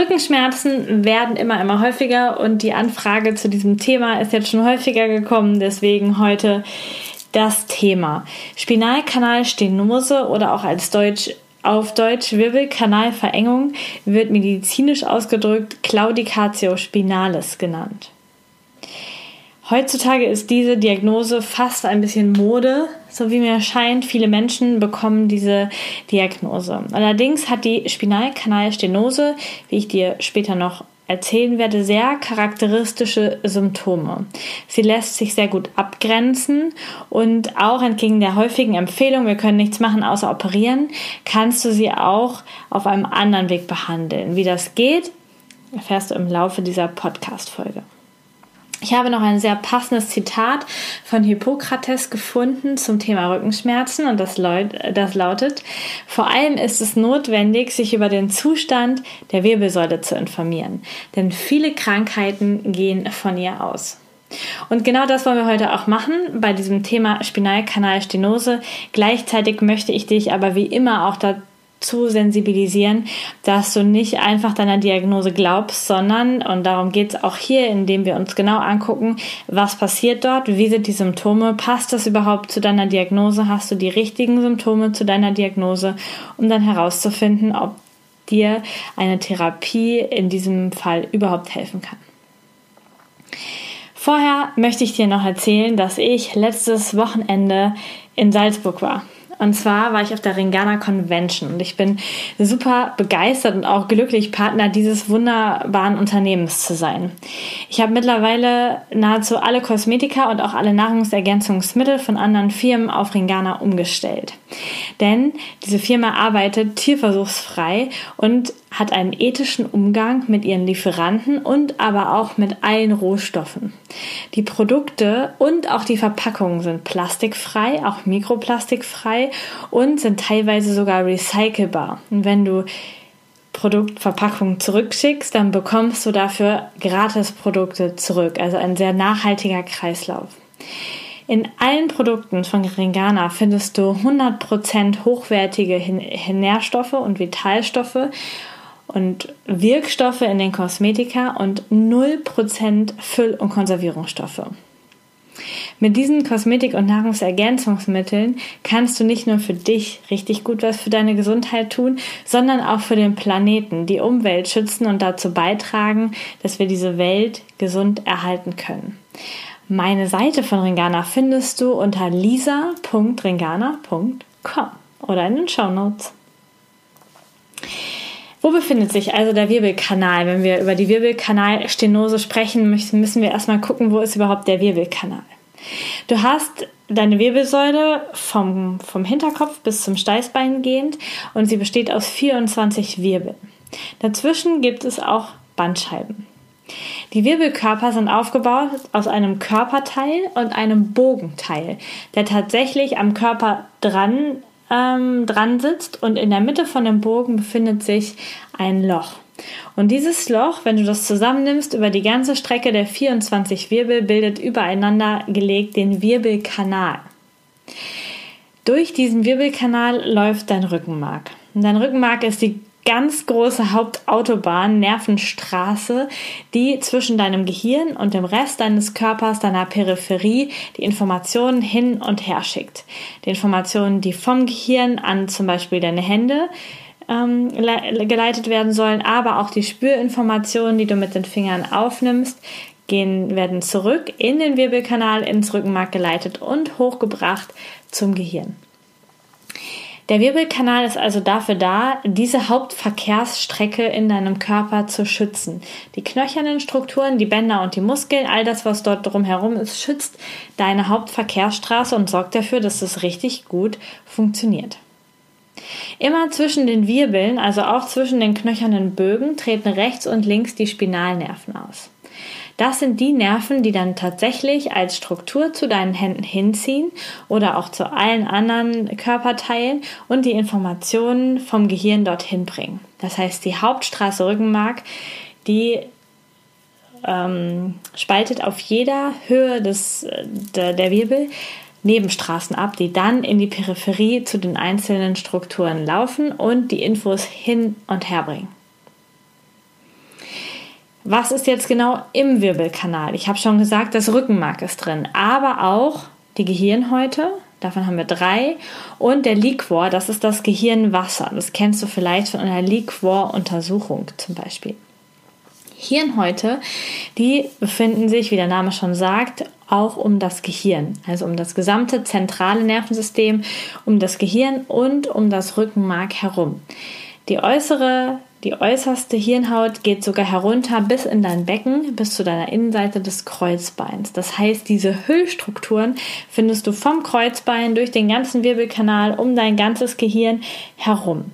Rückenschmerzen werden immer, immer häufiger und die Anfrage zu diesem Thema ist jetzt schon häufiger gekommen. Deswegen heute das Thema Spinalkanalstenose oder auch als Deutsch auf Deutsch Wirbelkanalverengung wird medizinisch ausgedrückt Claudicatio spinalis genannt. Heutzutage ist diese Diagnose fast ein bisschen Mode, so wie mir scheint. Viele Menschen bekommen diese Diagnose. Allerdings hat die Spinalkanalstenose, wie ich dir später noch erzählen werde, sehr charakteristische Symptome. Sie lässt sich sehr gut abgrenzen und auch entgegen der häufigen Empfehlung, wir können nichts machen außer operieren, kannst du sie auch auf einem anderen Weg behandeln. Wie das geht, erfährst du im Laufe dieser Podcast-Folge. Ich habe noch ein sehr passendes Zitat von Hippokrates gefunden zum Thema Rückenschmerzen und das, das, lautet, vor allem ist es notwendig, sich über den Zustand der Wirbelsäule zu informieren, denn viele Krankheiten gehen von ihr aus. Und genau das wollen wir heute auch machen bei diesem Thema Spinalkanalstenose. Gleichzeitig möchte ich dich aber wie immer auch dazu zu sensibilisieren, dass du nicht einfach deiner Diagnose glaubst, sondern, und darum geht es auch hier, indem wir uns genau angucken, was passiert dort, wie sind die Symptome, passt das überhaupt zu deiner Diagnose, hast du die richtigen Symptome zu deiner Diagnose, um dann herauszufinden, ob dir eine Therapie in diesem Fall überhaupt helfen kann. Vorher möchte ich dir noch erzählen, dass ich letztes Wochenende in Salzburg war. Und zwar war ich auf der Ringana Convention und ich bin super begeistert und auch glücklich, Partner dieses wunderbaren Unternehmens zu sein. Ich habe mittlerweile nahezu alle Kosmetika und auch alle Nahrungsergänzungsmittel von anderen Firmen auf Ringana umgestellt. Denn diese Firma arbeitet tierversuchsfrei und hat einen ethischen Umgang mit ihren Lieferanten und aber auch mit allen Rohstoffen. Die Produkte und auch die Verpackungen sind plastikfrei, auch mikroplastikfrei und sind teilweise sogar recycelbar. Und wenn du Produktverpackungen zurückschickst, dann bekommst du dafür gratis Produkte zurück. Also ein sehr nachhaltiger Kreislauf. In allen Produkten von Ringana findest du 100% hochwertige Nährstoffe und Vitalstoffe und Wirkstoffe in den Kosmetika und 0% Füll- und Konservierungsstoffe. Mit diesen Kosmetik- und Nahrungsergänzungsmitteln kannst du nicht nur für dich richtig gut was für deine Gesundheit tun, sondern auch für den Planeten, die Umwelt schützen und dazu beitragen, dass wir diese Welt gesund erhalten können. Meine Seite von Ringana findest du unter lisa.ringana.com oder in den Show Notes. Wo befindet sich also der Wirbelkanal? Wenn wir über die Wirbelkanalstenose sprechen, müssen wir erstmal gucken, wo ist überhaupt der Wirbelkanal. Du hast deine Wirbelsäule vom, vom Hinterkopf bis zum Steißbein gehend und sie besteht aus 24 Wirbeln. Dazwischen gibt es auch Bandscheiben. Die Wirbelkörper sind aufgebaut aus einem Körperteil und einem Bogenteil, der tatsächlich am Körper dran ähm, dran sitzt und in der Mitte von dem Bogen befindet sich ein Loch. Und dieses Loch, wenn du das zusammennimmst, über die ganze Strecke der 24 Wirbel bildet übereinander gelegt den Wirbelkanal. Durch diesen Wirbelkanal läuft dein Rückenmark. Und dein Rückenmark ist die ganz große Hauptautobahn, Nervenstraße, die zwischen deinem Gehirn und dem Rest deines Körpers, deiner Peripherie, die Informationen hin und her schickt. Die Informationen, die vom Gehirn an zum Beispiel deine Hände ähm, geleitet werden sollen, aber auch die Spürinformationen, die du mit den Fingern aufnimmst, gehen, werden zurück in den Wirbelkanal, ins Rückenmark geleitet und hochgebracht zum Gehirn. Der Wirbelkanal ist also dafür da, diese Hauptverkehrsstrecke in deinem Körper zu schützen. Die knöchernen Strukturen, die Bänder und die Muskeln, all das, was dort drumherum ist, schützt deine Hauptverkehrsstraße und sorgt dafür, dass es richtig gut funktioniert. Immer zwischen den Wirbeln, also auch zwischen den knöchernen Bögen, treten rechts und links die Spinalnerven aus. Das sind die Nerven, die dann tatsächlich als Struktur zu deinen Händen hinziehen oder auch zu allen anderen Körperteilen und die Informationen vom Gehirn dorthin bringen. Das heißt, die Hauptstraße Rückenmark, die ähm, spaltet auf jeder Höhe des, der, der Wirbel Nebenstraßen ab, die dann in die Peripherie zu den einzelnen Strukturen laufen und die Infos hin und her bringen. Was ist jetzt genau im Wirbelkanal? Ich habe schon gesagt, das Rückenmark ist drin, aber auch die Gehirnhäute, davon haben wir drei, und der Liquor, das ist das Gehirnwasser. Das kennst du vielleicht von einer Liquor-Untersuchung zum Beispiel. Hirnhäute, die befinden sich, wie der Name schon sagt, auch um das Gehirn, also um das gesamte zentrale Nervensystem, um das Gehirn und um das Rückenmark herum. Die äußere die äußerste Hirnhaut geht sogar herunter bis in dein Becken, bis zu deiner Innenseite des Kreuzbeins. Das heißt, diese Hüllstrukturen findest du vom Kreuzbein durch den ganzen Wirbelkanal um dein ganzes Gehirn herum.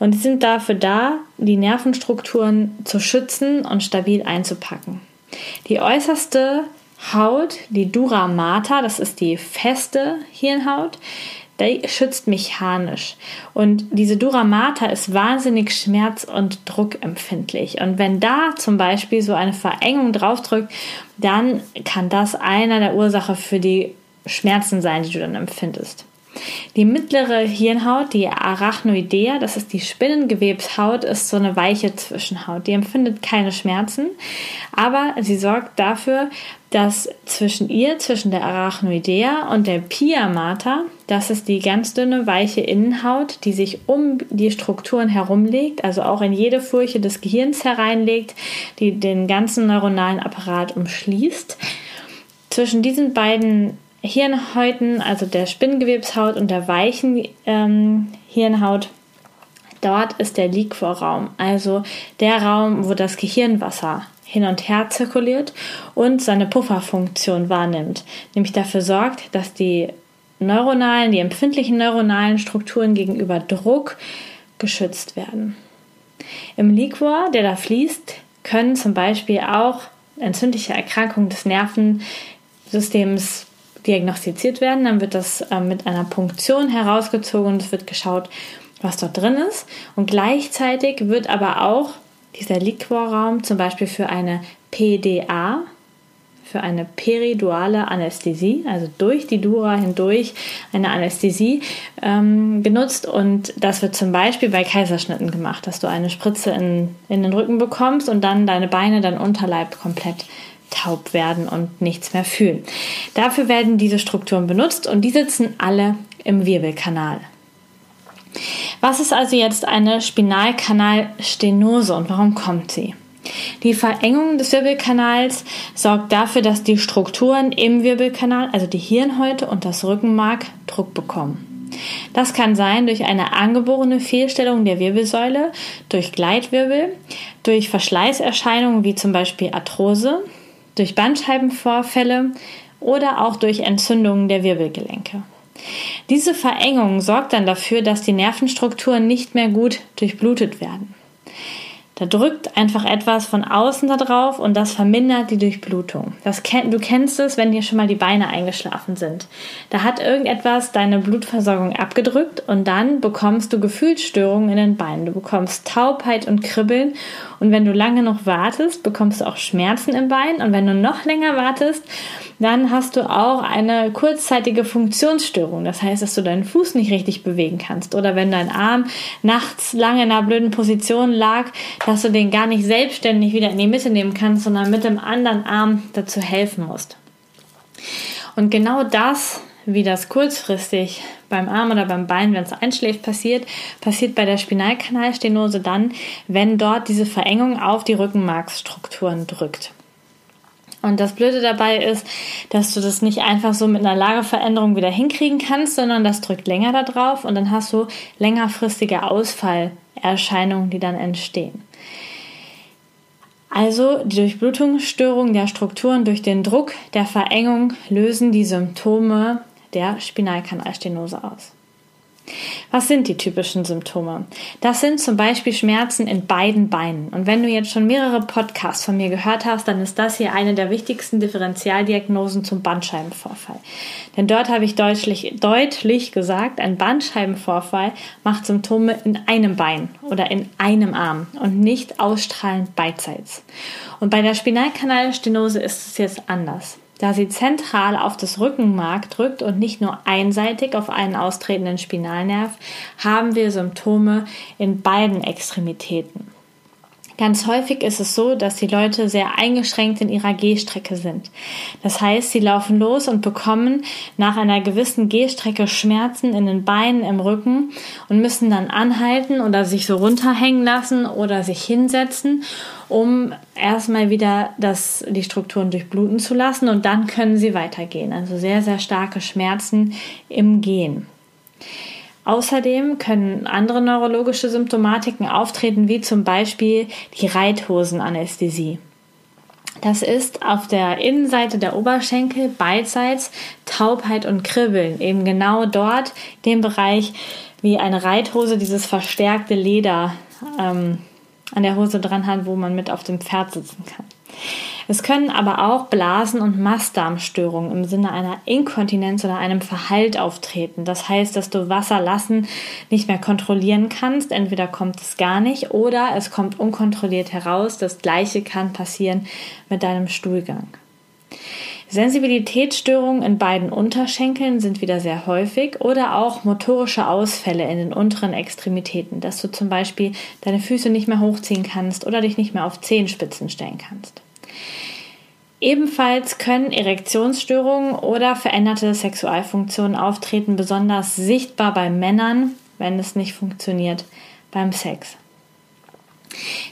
Und sie sind dafür da, die Nervenstrukturen zu schützen und stabil einzupacken. Die äußerste Haut, die Dura mater, das ist die feste Hirnhaut, die schützt mechanisch. Und diese Duramata ist wahnsinnig schmerz- und druckempfindlich. Und wenn da zum Beispiel so eine Verengung draufdrückt, dann kann das einer der Ursache für die Schmerzen sein, die du dann empfindest. Die mittlere Hirnhaut, die Arachnoidea, das ist die Spinnengewebshaut, ist so eine weiche Zwischenhaut. Die empfindet keine Schmerzen, aber sie sorgt dafür, dass zwischen ihr, zwischen der Arachnoidea und der Pia mater, das ist die ganz dünne, weiche Innenhaut, die sich um die Strukturen herumlegt, also auch in jede Furche des Gehirns hereinlegt, die den ganzen neuronalen Apparat umschließt. Zwischen diesen beiden Hirnhäuten, also der Spinngewebshaut und der weichen ähm, Hirnhaut, dort ist der Liquorraum, also der Raum, wo das Gehirnwasser hin und her zirkuliert und seine Pufferfunktion wahrnimmt, nämlich dafür sorgt, dass die neuronalen, die empfindlichen neuronalen Strukturen gegenüber Druck geschützt werden. Im Liquor, der da fließt, können zum Beispiel auch entzündliche Erkrankungen des Nervensystems diagnostiziert werden. Dann wird das äh, mit einer Punktion herausgezogen und es wird geschaut, was dort drin ist. Und gleichzeitig wird aber auch dieser Liquorraum zum Beispiel für eine PDA, für eine periduale Anästhesie, also durch die Dura hindurch eine Anästhesie ähm, genutzt. Und das wird zum Beispiel bei Kaiserschnitten gemacht, dass du eine Spritze in, in den Rücken bekommst und dann deine Beine, dein Unterleib komplett taub werden und nichts mehr fühlen. Dafür werden diese Strukturen benutzt und die sitzen alle im Wirbelkanal. Was ist also jetzt eine Spinalkanalstenose und warum kommt sie? Die Verengung des Wirbelkanals sorgt dafür, dass die Strukturen im Wirbelkanal, also die Hirnhäute und das Rückenmark, Druck bekommen. Das kann sein durch eine angeborene Fehlstellung der Wirbelsäule, durch Gleitwirbel, durch Verschleißerscheinungen wie zum Beispiel Arthrose, durch Bandscheibenvorfälle oder auch durch Entzündungen der Wirbelgelenke. Diese Verengung sorgt dann dafür, dass die Nervenstrukturen nicht mehr gut durchblutet werden. Da drückt einfach etwas von außen da drauf und das vermindert die Durchblutung. Das, du kennst es, wenn dir schon mal die Beine eingeschlafen sind. Da hat irgendetwas deine Blutversorgung abgedrückt und dann bekommst du Gefühlsstörungen in den Beinen. Du bekommst Taubheit und Kribbeln und wenn du lange noch wartest, bekommst du auch Schmerzen im Bein und wenn du noch länger wartest, dann hast du auch eine kurzzeitige Funktionsstörung. Das heißt, dass du deinen Fuß nicht richtig bewegen kannst. Oder wenn dein Arm nachts lange in einer blöden Position lag, dass du den gar nicht selbstständig wieder in die Mitte nehmen kannst, sondern mit dem anderen Arm dazu helfen musst. Und genau das, wie das kurzfristig beim Arm oder beim Bein, wenn es einschläft, passiert, passiert bei der Spinalkanalstenose dann, wenn dort diese Verengung auf die Rückenmarksstrukturen drückt. Und das Blöde dabei ist, dass du das nicht einfach so mit einer Lagerveränderung wieder hinkriegen kannst, sondern das drückt länger da drauf und dann hast du längerfristige Ausfallerscheinungen, die dann entstehen. Also die Durchblutungsstörung der Strukturen durch den Druck der Verengung lösen die Symptome der Spinalkanalstenose aus. Was sind die typischen Symptome? Das sind zum Beispiel Schmerzen in beiden Beinen. Und wenn du jetzt schon mehrere Podcasts von mir gehört hast, dann ist das hier eine der wichtigsten Differentialdiagnosen zum Bandscheibenvorfall. Denn dort habe ich deutlich, deutlich gesagt, ein Bandscheibenvorfall macht Symptome in einem Bein oder in einem Arm und nicht ausstrahlend beidseits. Und bei der Spinalkanalstenose ist es jetzt anders da sie zentral auf das Rückenmark drückt und nicht nur einseitig auf einen austretenden Spinalnerv, haben wir Symptome in beiden Extremitäten. Ganz häufig ist es so, dass die Leute sehr eingeschränkt in ihrer Gehstrecke sind. Das heißt, sie laufen los und bekommen nach einer gewissen Gehstrecke Schmerzen in den Beinen, im Rücken und müssen dann anhalten oder sich so runterhängen lassen oder sich hinsetzen, um erstmal wieder das, die Strukturen durchbluten zu lassen und dann können sie weitergehen. Also sehr, sehr starke Schmerzen im Gehen. Außerdem können andere neurologische Symptomatiken auftreten, wie zum Beispiel die Reithosenanästhesie. Das ist auf der Innenseite der Oberschenkel beidseits Taubheit und Kribbeln, eben genau dort, dem Bereich, wie eine Reithose dieses verstärkte Leder ähm, an der Hose dran hat, wo man mit auf dem Pferd sitzen kann. Es können aber auch Blasen- und Mastdarmstörungen im Sinne einer Inkontinenz oder einem Verhalt auftreten. Das heißt, dass du Wasser lassen nicht mehr kontrollieren kannst. Entweder kommt es gar nicht oder es kommt unkontrolliert heraus. Das gleiche kann passieren mit deinem Stuhlgang. Sensibilitätsstörungen in beiden Unterschenkeln sind wieder sehr häufig oder auch motorische Ausfälle in den unteren Extremitäten, dass du zum Beispiel deine Füße nicht mehr hochziehen kannst oder dich nicht mehr auf Zehenspitzen stellen kannst. Ebenfalls können Erektionsstörungen oder veränderte Sexualfunktionen auftreten, besonders sichtbar bei Männern, wenn es nicht funktioniert beim Sex.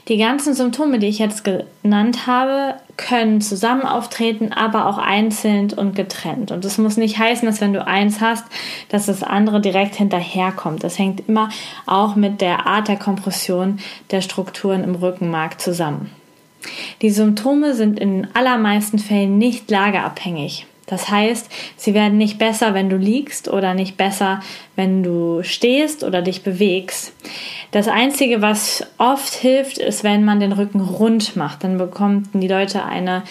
Die ganzen Symptome, die ich jetzt genannt habe, können zusammen auftreten, aber auch einzeln und getrennt. Und das muss nicht heißen, dass wenn du eins hast, dass das andere direkt hinterherkommt. Das hängt immer auch mit der Art der Kompression der Strukturen im Rückenmark zusammen. Die Symptome sind in allermeisten Fällen nicht lagerabhängig. Das heißt, sie werden nicht besser, wenn du liegst oder nicht besser, wenn du stehst oder dich bewegst. Das Einzige, was oft hilft, ist, wenn man den Rücken rund macht. Dann bekommen die Leute eine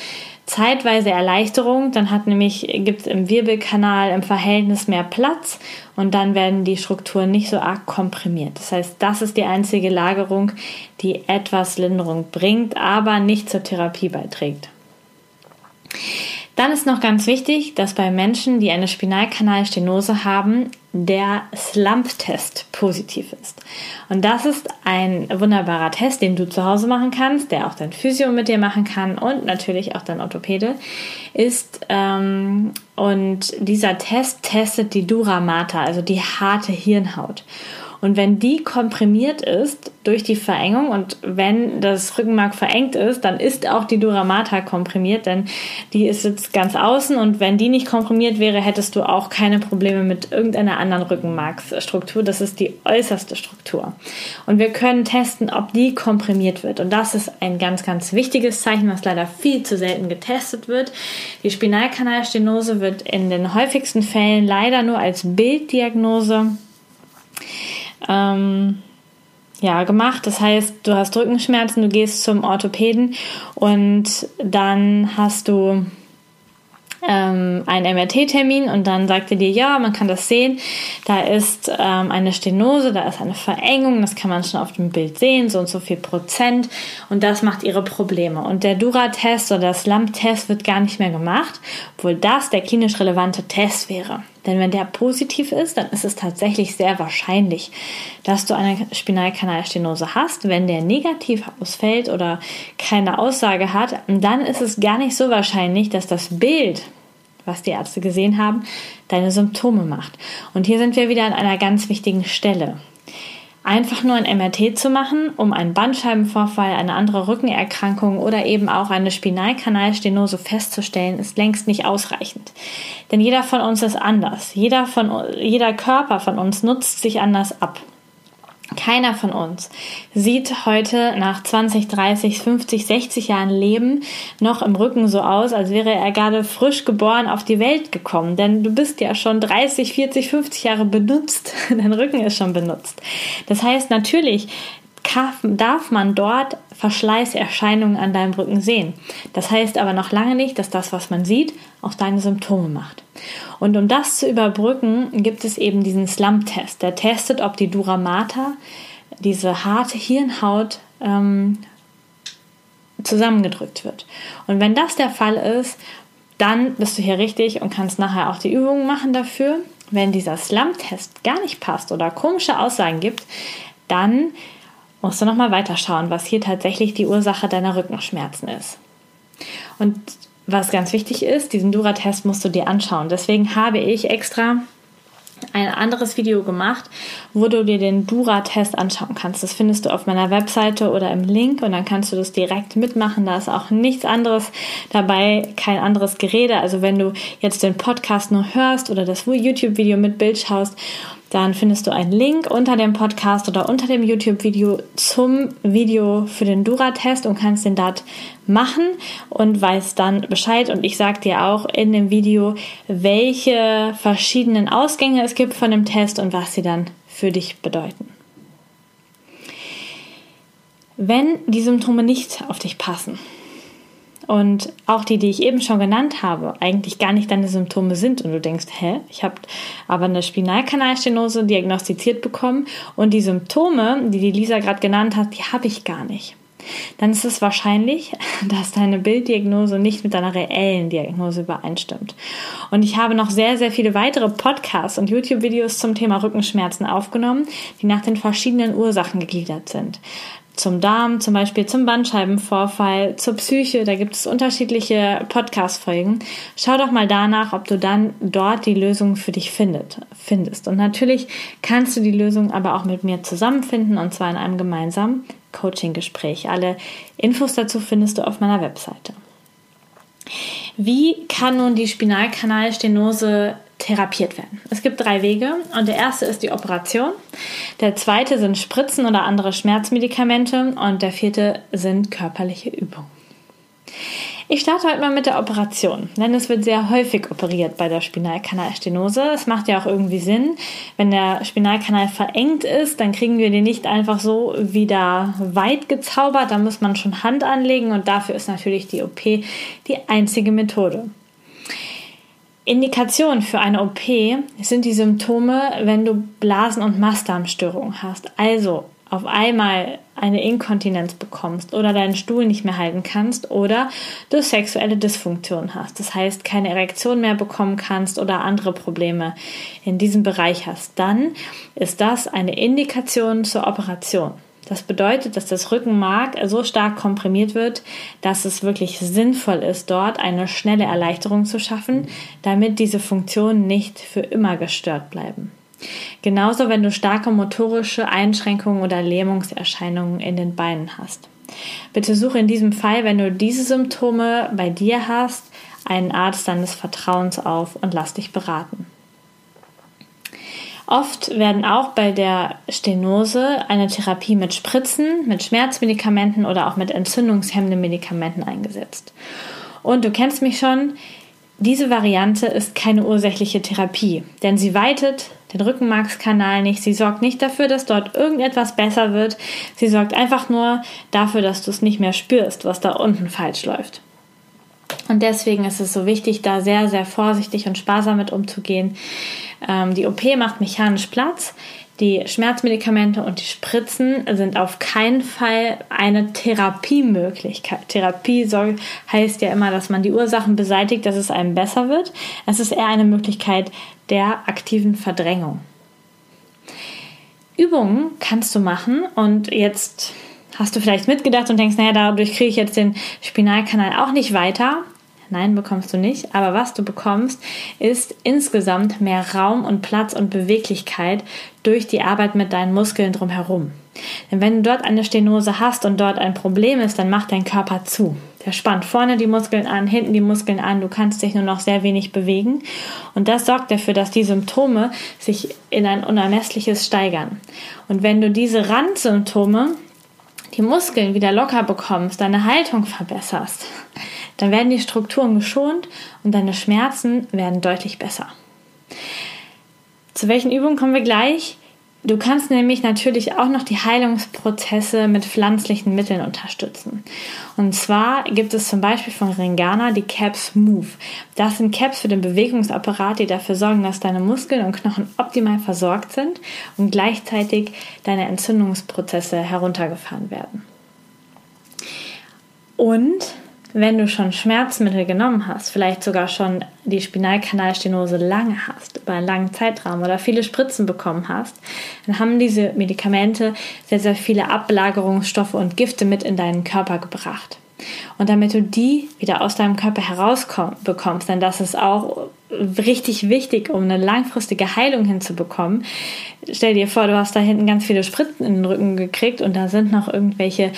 zeitweise Erleichterung. Dann hat nämlich, gibt es im Wirbelkanal im Verhältnis mehr Platz und dann werden die Strukturen nicht so arg komprimiert. Das heißt, das ist die einzige Lagerung, die etwas Linderung bringt, aber nicht zur Therapie beiträgt. Dann ist noch ganz wichtig, dass bei Menschen, die eine Spinalkanalstenose haben, der Slump-Test positiv ist. Und das ist ein wunderbarer Test, den du zu Hause machen kannst, der auch dein Physio mit dir machen kann und natürlich auch dein Orthopäde ist. Ähm, und dieser Test testet die Duramata, also die harte Hirnhaut. Und wenn die komprimiert ist durch die Verengung und wenn das Rückenmark verengt ist, dann ist auch die Duramata komprimiert, denn die ist jetzt ganz außen und wenn die nicht komprimiert wäre, hättest du auch keine Probleme mit irgendeiner anderen Rückenmarksstruktur. Das ist die äußerste Struktur. Und wir können testen, ob die komprimiert wird. Und das ist ein ganz, ganz wichtiges Zeichen, was leider viel zu selten getestet wird. Die Spinalkanalstenose wird in den häufigsten Fällen leider nur als Bilddiagnose ähm, ja, gemacht. Das heißt, du hast Rückenschmerzen, du gehst zum Orthopäden und dann hast du ähm, einen MRT-Termin und dann sagt er dir, ja, man kann das sehen, da ist ähm, eine Stenose, da ist eine Verengung, das kann man schon auf dem Bild sehen, so und so viel Prozent und das macht ihre Probleme. Und der Dura-Test oder das LAMP-Test wird gar nicht mehr gemacht, obwohl das der klinisch relevante Test wäre. Denn wenn der positiv ist, dann ist es tatsächlich sehr wahrscheinlich, dass du eine Spinalkanalstenose hast. Wenn der negativ ausfällt oder keine Aussage hat, dann ist es gar nicht so wahrscheinlich, dass das Bild, was die Ärzte gesehen haben, deine Symptome macht. Und hier sind wir wieder an einer ganz wichtigen Stelle. Einfach nur ein MRT zu machen, um einen Bandscheibenvorfall, eine andere Rückenerkrankung oder eben auch eine Spinalkanalstenose festzustellen, ist längst nicht ausreichend. Denn jeder von uns ist anders. Jeder, von, jeder Körper von uns nutzt sich anders ab. Keiner von uns sieht heute nach 20, 30, 50, 60 Jahren Leben noch im Rücken so aus, als wäre er gerade frisch geboren auf die Welt gekommen. Denn du bist ja schon 30, 40, 50 Jahre benutzt. Dein Rücken ist schon benutzt. Das heißt, natürlich darf man dort Verschleißerscheinungen an deinem Rücken sehen. Das heißt aber noch lange nicht, dass das, was man sieht, auch deine Symptome macht. Und um das zu überbrücken, gibt es eben diesen Slump-Test. Der testet, ob die Dura Mater, diese harte Hirnhaut, ähm, zusammengedrückt wird. Und wenn das der Fall ist, dann bist du hier richtig und kannst nachher auch die Übungen machen dafür. Wenn dieser Slump-Test gar nicht passt oder komische Aussagen gibt, dann musst du nochmal weiterschauen, was hier tatsächlich die Ursache deiner Rückenschmerzen ist. Und was ganz wichtig ist, diesen Dura-Test musst du dir anschauen. Deswegen habe ich extra ein anderes Video gemacht, wo du dir den Dura-Test anschauen kannst. Das findest du auf meiner Webseite oder im Link und dann kannst du das direkt mitmachen. Da ist auch nichts anderes dabei, kein anderes Gerede. Also wenn du jetzt den Podcast nur hörst oder das YouTube-Video mit Bild schaust dann findest du einen Link unter dem Podcast oder unter dem YouTube-Video zum Video für den Dura-Test und kannst den dort machen und weißt dann Bescheid. Und ich sage dir auch in dem Video, welche verschiedenen Ausgänge es gibt von dem Test und was sie dann für dich bedeuten. Wenn die Symptome nicht auf dich passen, und auch die, die ich eben schon genannt habe, eigentlich gar nicht deine Symptome sind und du denkst, hä, ich habe aber eine Spinalkanalstenose diagnostiziert bekommen und die Symptome, die die Lisa gerade genannt hat, die habe ich gar nicht. Dann ist es wahrscheinlich, dass deine Bilddiagnose nicht mit deiner reellen Diagnose übereinstimmt. Und ich habe noch sehr, sehr viele weitere Podcasts und YouTube-Videos zum Thema Rückenschmerzen aufgenommen, die nach den verschiedenen Ursachen gegliedert sind zum Darm, zum Beispiel zum Bandscheibenvorfall, zur Psyche. Da gibt es unterschiedliche Podcast-Folgen. Schau doch mal danach, ob du dann dort die Lösung für dich findet, findest. Und natürlich kannst du die Lösung aber auch mit mir zusammenfinden und zwar in einem gemeinsamen Coaching-Gespräch. Alle Infos dazu findest du auf meiner Webseite. Wie kann nun die Spinalkanalstenose therapiert werden. Es gibt drei Wege und der erste ist die Operation, der zweite sind Spritzen oder andere Schmerzmedikamente und der vierte sind körperliche Übungen. Ich starte heute mal mit der Operation, denn es wird sehr häufig operiert bei der Spinalkanalstenose. Es macht ja auch irgendwie Sinn. Wenn der Spinalkanal verengt ist, dann kriegen wir den nicht einfach so wieder weit gezaubert. Da muss man schon Hand anlegen und dafür ist natürlich die OP die einzige Methode. Indikation für eine OP sind die Symptome, wenn du Blasen- und Mastdarmstörungen hast. Also auf einmal eine Inkontinenz bekommst oder deinen Stuhl nicht mehr halten kannst oder du sexuelle Dysfunktion hast. Das heißt, keine Erektion mehr bekommen kannst oder andere Probleme in diesem Bereich hast. Dann ist das eine Indikation zur Operation. Das bedeutet, dass das Rückenmark so stark komprimiert wird, dass es wirklich sinnvoll ist, dort eine schnelle Erleichterung zu schaffen, damit diese Funktionen nicht für immer gestört bleiben. Genauso, wenn du starke motorische Einschränkungen oder Lähmungserscheinungen in den Beinen hast. Bitte suche in diesem Fall, wenn du diese Symptome bei dir hast, einen Arzt deines Vertrauens auf und lass dich beraten. Oft werden auch bei der Stenose eine Therapie mit Spritzen, mit Schmerzmedikamenten oder auch mit entzündungshemmenden Medikamenten eingesetzt. Und du kennst mich schon, diese Variante ist keine ursächliche Therapie, denn sie weitet den Rückenmarkskanal nicht, sie sorgt nicht dafür, dass dort irgendetwas besser wird, sie sorgt einfach nur dafür, dass du es nicht mehr spürst, was da unten falsch läuft. Und deswegen ist es so wichtig, da sehr, sehr vorsichtig und sparsam mit umzugehen. Ähm, die OP macht mechanisch Platz. Die Schmerzmedikamente und die Spritzen sind auf keinen Fall eine Therapiemöglichkeit. Therapie soll, heißt ja immer, dass man die Ursachen beseitigt, dass es einem besser wird. Es ist eher eine Möglichkeit der aktiven Verdrängung. Übungen kannst du machen und jetzt hast du vielleicht mitgedacht und denkst, naja, dadurch kriege ich jetzt den Spinalkanal auch nicht weiter. Nein, bekommst du nicht. Aber was du bekommst, ist insgesamt mehr Raum und Platz und Beweglichkeit durch die Arbeit mit deinen Muskeln drumherum. Denn wenn du dort eine Stenose hast und dort ein Problem ist, dann macht dein Körper zu. Der spannt vorne die Muskeln an, hinten die Muskeln an, du kannst dich nur noch sehr wenig bewegen. Und das sorgt dafür, dass die Symptome sich in ein unermessliches steigern. Und wenn du diese Randsymptome, die Muskeln wieder locker bekommst, deine Haltung verbesserst, dann werden die Strukturen geschont und deine Schmerzen werden deutlich besser. Zu welchen Übungen kommen wir gleich? Du kannst nämlich natürlich auch noch die Heilungsprozesse mit pflanzlichen Mitteln unterstützen. Und zwar gibt es zum Beispiel von Ringana die Caps Move. Das sind Caps für den Bewegungsapparat, die dafür sorgen, dass deine Muskeln und Knochen optimal versorgt sind und gleichzeitig deine Entzündungsprozesse heruntergefahren werden. Und wenn du schon Schmerzmittel genommen hast, vielleicht sogar schon die Spinalkanalstenose lange hast, über einen langen Zeitraum oder viele Spritzen bekommen hast, dann haben diese Medikamente sehr, sehr viele Ablagerungsstoffe und Gifte mit in deinen Körper gebracht. Und damit du die wieder aus deinem Körper herausbekommst, denn das ist auch richtig wichtig, um eine langfristige Heilung hinzubekommen. Stell dir vor, du hast da hinten ganz viele Spritzen in den Rücken gekriegt und da sind noch irgendwelche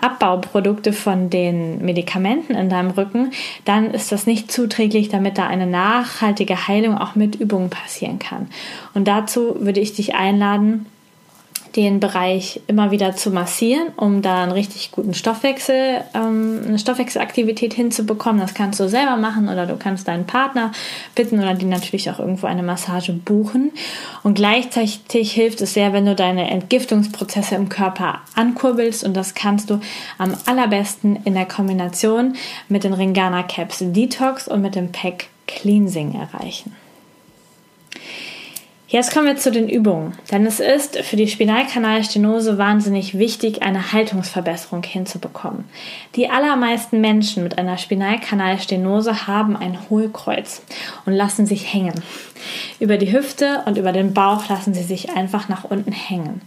Abbauprodukte von den Medikamenten in deinem Rücken, dann ist das nicht zuträglich, damit da eine nachhaltige Heilung auch mit Übungen passieren kann. Und dazu würde ich dich einladen, den Bereich immer wieder zu massieren, um da einen richtig guten Stoffwechsel, ähm, eine Stoffwechselaktivität hinzubekommen. Das kannst du selber machen oder du kannst deinen Partner bitten oder die natürlich auch irgendwo eine Massage buchen. Und gleichzeitig hilft es sehr, wenn du deine Entgiftungsprozesse im Körper ankurbelst und das kannst du am allerbesten in der Kombination mit den Ringana Caps Detox und mit dem Pack Cleansing erreichen. Jetzt kommen wir zu den Übungen, denn es ist für die Spinalkanalstenose wahnsinnig wichtig, eine Haltungsverbesserung hinzubekommen. Die allermeisten Menschen mit einer Spinalkanalstenose haben ein Hohlkreuz und lassen sich hängen. Über die Hüfte und über den Bauch lassen sie sich einfach nach unten hängen.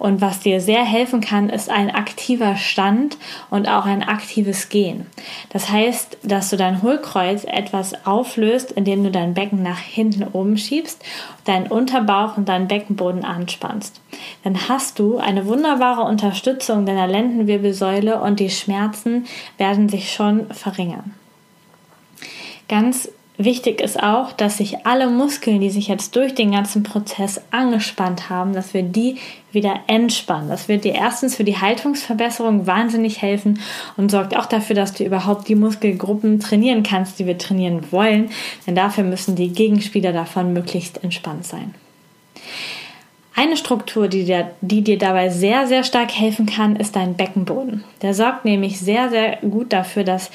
Und was dir sehr helfen kann, ist ein aktiver Stand und auch ein aktives Gehen. Das heißt, dass du dein Hohlkreuz etwas auflöst, indem du dein Becken nach hinten oben schiebst, deinen Unterbauch und deinen Beckenboden anspannst. Dann hast du eine wunderbare Unterstützung deiner Lendenwirbelsäule und die Schmerzen werden sich schon verringern. Ganz Wichtig ist auch, dass sich alle Muskeln, die sich jetzt durch den ganzen Prozess angespannt haben, dass wir die wieder entspannen. Das wird dir erstens für die Haltungsverbesserung wahnsinnig helfen und sorgt auch dafür, dass du überhaupt die Muskelgruppen trainieren kannst, die wir trainieren wollen. Denn dafür müssen die Gegenspieler davon möglichst entspannt sein. Eine Struktur, die dir, die dir dabei sehr, sehr stark helfen kann, ist dein Beckenboden. Der sorgt nämlich sehr, sehr gut dafür, dass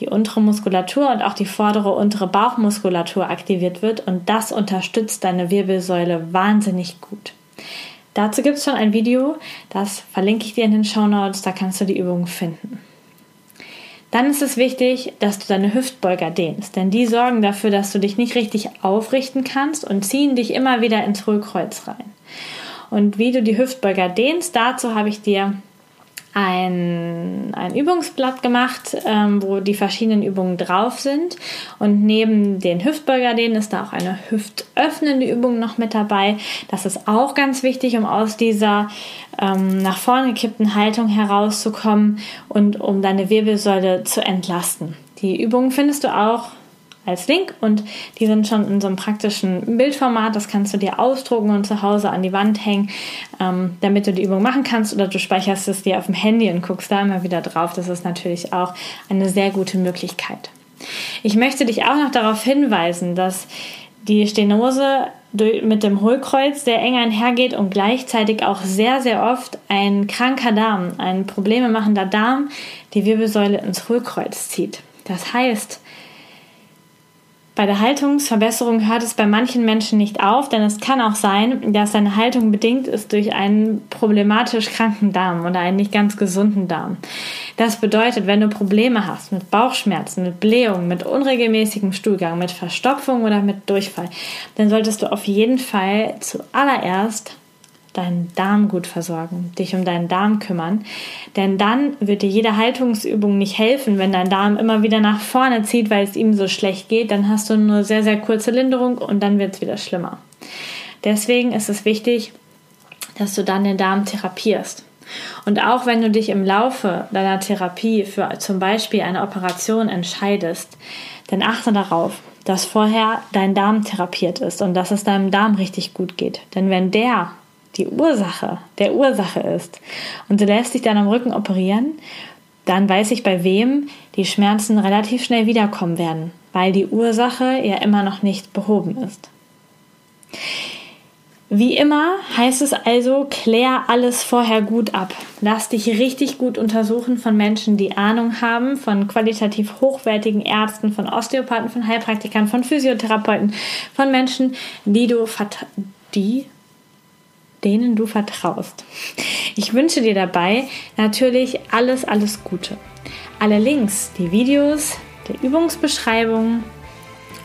die untere Muskulatur und auch die vordere untere Bauchmuskulatur aktiviert wird und das unterstützt deine Wirbelsäule wahnsinnig gut. Dazu gibt es schon ein Video, das verlinke ich dir in den Show Notes, da kannst du die Übungen finden. Dann ist es wichtig, dass du deine Hüftbeuger dehnst, denn die sorgen dafür, dass du dich nicht richtig aufrichten kannst und ziehen dich immer wieder ins Hohlkreuz rein. Und wie du die Hüftbeuger dehnst, dazu habe ich dir ein, ein Übungsblatt gemacht, ähm, wo die verschiedenen Übungen drauf sind. Und neben den Hüftbeuger-Dehnen ist da auch eine hüftöffnende Übung noch mit dabei. Das ist auch ganz wichtig, um aus dieser ähm, nach vorne gekippten Haltung herauszukommen und um deine Wirbelsäule zu entlasten. Die Übungen findest du auch als Link und die sind schon in so einem praktischen Bildformat. Das kannst du dir ausdrucken und zu Hause an die Wand hängen, ähm, damit du die Übung machen kannst oder du speicherst es dir auf dem Handy und guckst da immer wieder drauf. Das ist natürlich auch eine sehr gute Möglichkeit. Ich möchte dich auch noch darauf hinweisen, dass die Stenose mit dem Hohlkreuz sehr eng einhergeht und gleichzeitig auch sehr, sehr oft ein kranker Darm, ein problememachender Darm, die Wirbelsäule ins Hohlkreuz zieht. Das heißt, bei der Haltungsverbesserung hört es bei manchen Menschen nicht auf, denn es kann auch sein, dass deine Haltung bedingt ist durch einen problematisch kranken Darm oder einen nicht ganz gesunden Darm. Das bedeutet, wenn du Probleme hast mit Bauchschmerzen, mit Blähungen, mit unregelmäßigem Stuhlgang, mit Verstopfung oder mit Durchfall, dann solltest du auf jeden Fall zuallererst deinen Darm gut versorgen, dich um deinen Darm kümmern. Denn dann wird dir jede Haltungsübung nicht helfen, wenn dein Darm immer wieder nach vorne zieht, weil es ihm so schlecht geht. Dann hast du nur sehr, sehr kurze Linderung und dann wird es wieder schlimmer. Deswegen ist es wichtig, dass du dann den Darm therapierst. Und auch wenn du dich im Laufe deiner Therapie für zum Beispiel eine Operation entscheidest, dann achte darauf, dass vorher dein Darm therapiert ist und dass es deinem Darm richtig gut geht. Denn wenn der die Ursache der Ursache ist und du lässt dich dann am Rücken operieren, dann weiß ich, bei wem die Schmerzen relativ schnell wiederkommen werden, weil die Ursache ja immer noch nicht behoben ist. Wie immer heißt es also, klär alles vorher gut ab. Lass dich richtig gut untersuchen von Menschen, die Ahnung haben, von qualitativ hochwertigen Ärzten, von Osteopathen, von Heilpraktikern, von Physiotherapeuten, von Menschen, die du die denen du vertraust. Ich wünsche dir dabei natürlich alles, alles Gute. Alle Links, die Videos, die Übungsbeschreibungen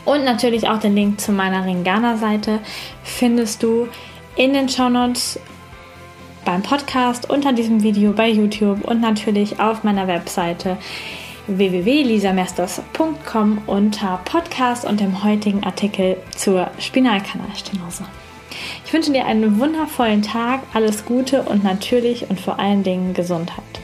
und natürlich auch den Link zu meiner Ringana-Seite findest du in den Shownotes beim Podcast, unter diesem Video bei YouTube und natürlich auf meiner Webseite www.lisamesters.com unter Podcast und dem heutigen Artikel zur Spinalkanalstenose. Ich wünsche dir einen wundervollen Tag, alles Gute und natürlich und vor allen Dingen Gesundheit.